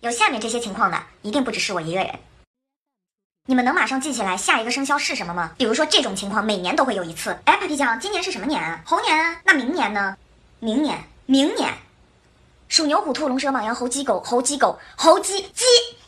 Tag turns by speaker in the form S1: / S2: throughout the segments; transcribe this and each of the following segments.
S1: 有下面这些情况的，一定不只是我一个人。你们能马上记起来下一个生肖是什么吗？比如说这种情况，每年都会有一次。哎，Papi 酱，今年是什么年啊？猴年啊。那明年呢？明年，明年，属牛虎兔龙蛇马羊猴鸡狗猴鸡狗猴鸡鸡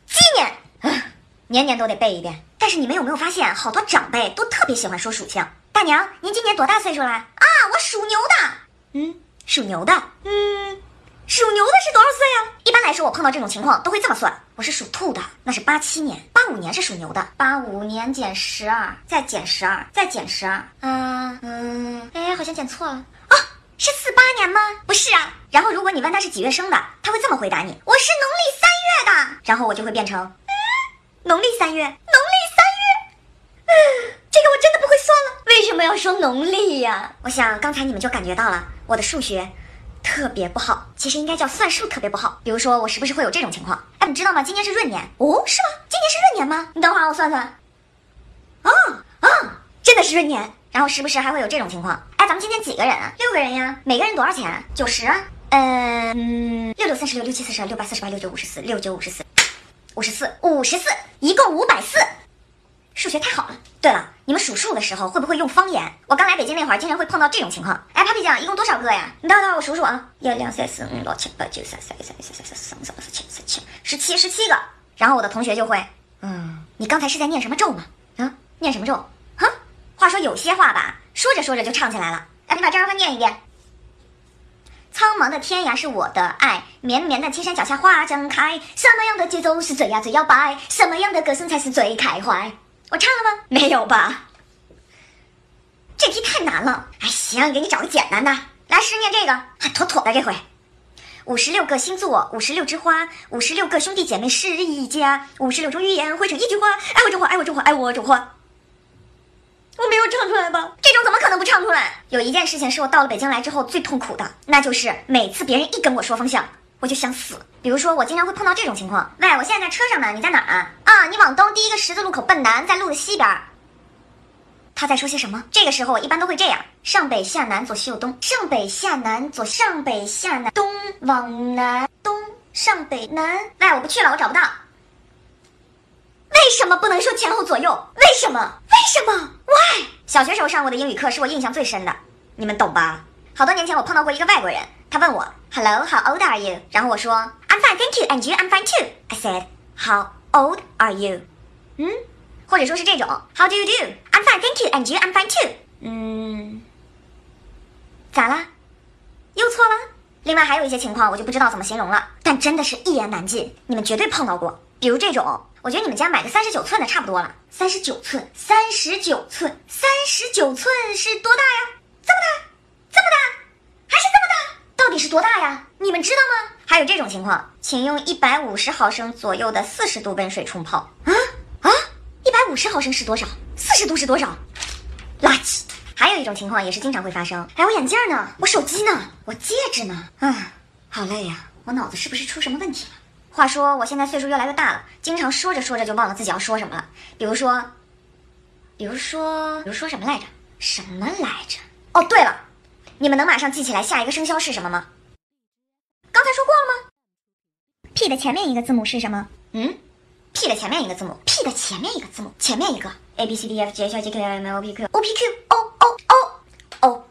S1: 鸡年，啊，年年都得背一遍。但是你们有没有发现，好多长辈都特别喜欢说属相？大娘，您今年多大岁数了？啊，我属牛的。嗯，属牛的。嗯，属牛的是多少岁啊？一般还是，我碰到这种情况都会这么算。我是属兔的，那是八七年，八五年是属牛的，八五年减十二，再减十二，再减十二，嗯嗯，哎，好像减错了啊，是四八年吗？不是啊。然后如果你问他是几月生的，他会这么回答你：我是农历三月的。然后我就会变成，嗯，农历三月，农历三月，嗯，这个我真的不会算了。为什么要说农历呀？我想刚才你们就感觉到了，我的数学。特别不好，其实应该叫算术特别不好。比如说，我时不时会有这种情况。哎，你知道吗？今年是闰年哦，是吗？今年是闰年吗？你等会儿，我算算。啊啊，真的是闰年。然后时不时还会有这种情况。哎，咱们今天几个人啊？六个人呀。每个人多少钱？九十。嗯，六六三十六，六七四十二，六八四十八，六九五十四，六九五十四，五十四，五十四，一共五百四。数学太好了。对了，你们数数的时候会不会用方言？我刚来北京那会儿，经常会碰到这种情况。哎，Papi 酱，一共多少个呀？你等等，我数数啊，一、二、三、四、五、六、七、八、九、十、十一、十二、十三、十四、十五、十六、十七、十七、十七、十七个。然后我的同学就会，嗯，你刚才是在念什么咒吗？啊，念什么咒？哼，话说有些话吧，说着说着就唱起来了。哎，你把这段话念一遍。苍茫的天涯是我的爱，绵绵的青山脚下花正开。什么样的节奏是最呀最摇摆？什么样的歌声才是最开怀？我唱了吗？没有吧。这题太难了。哎，行，给你找个简单的。来，试念这个，还妥妥的这回。五十六个星座，五十六枝花，五十六个兄弟姐妹是一家，五十六种语言汇成一句话。爱我中华，爱我中华，爱我中华。我没有唱出来吧？这种怎么可能不唱出来？有一件事情是我到了北京来之后最痛苦的，那就是每次别人一跟我说方向。我就想死。比如说，我经常会碰到这种情况。喂，我现在在车上呢，你在哪儿啊？啊，你往东第一个十字路口奔南，在路的西边。他在说些什么？这个时候我一般都会这样：上北下南，左西右东。上北下南，左上北下南，东往南，东上北南。喂，我不去了，我找不到。为什么不能说前后左右？为什么？为什么？Why？小学时候上过的英语课是我印象最深的，你们懂吧？好多年前我碰到过一个外国人。他问我，Hello, how old are you？然后我说，I'm fine, thank you, and you? I'm fine too. I said, How old are you？嗯，或者说是这种，How do you do? I'm fine, thank you, and you? I'm fine too. 嗯，咋啦？又错了？另外还有一些情况，我就不知道怎么形容了，但真的是一言难尽，你们绝对碰到过。比如这种，我觉得你们家买个三十九寸的差不多了。三十九寸，三十九寸，三十九寸是多大呀？这么大，这么大。还是这么大是多大呀？你们知道吗？还有这种情况，请用一百五十毫升左右的四十度温水冲泡。啊啊！一百五十毫升是多少？四十度是多少？垃圾！还有一种情况也是经常会发生。哎，我眼镜呢？我手机呢？我戒指呢？啊，好累呀！我脑子是不是出什么问题了？话说我现在岁数越来越大了，经常说着说着就忘了自己要说什么了。比如说，比如说，比如说什么来着？什么来着？哦，对了。你们能马上记起来下一个生肖是什么吗？刚才说过了吗？P 的前面一个字母是什么？嗯，P 的前面一个字母，P 的前面一个字母，前面一个 A B C D F G H I J K L M N O P Q O P Q O O O O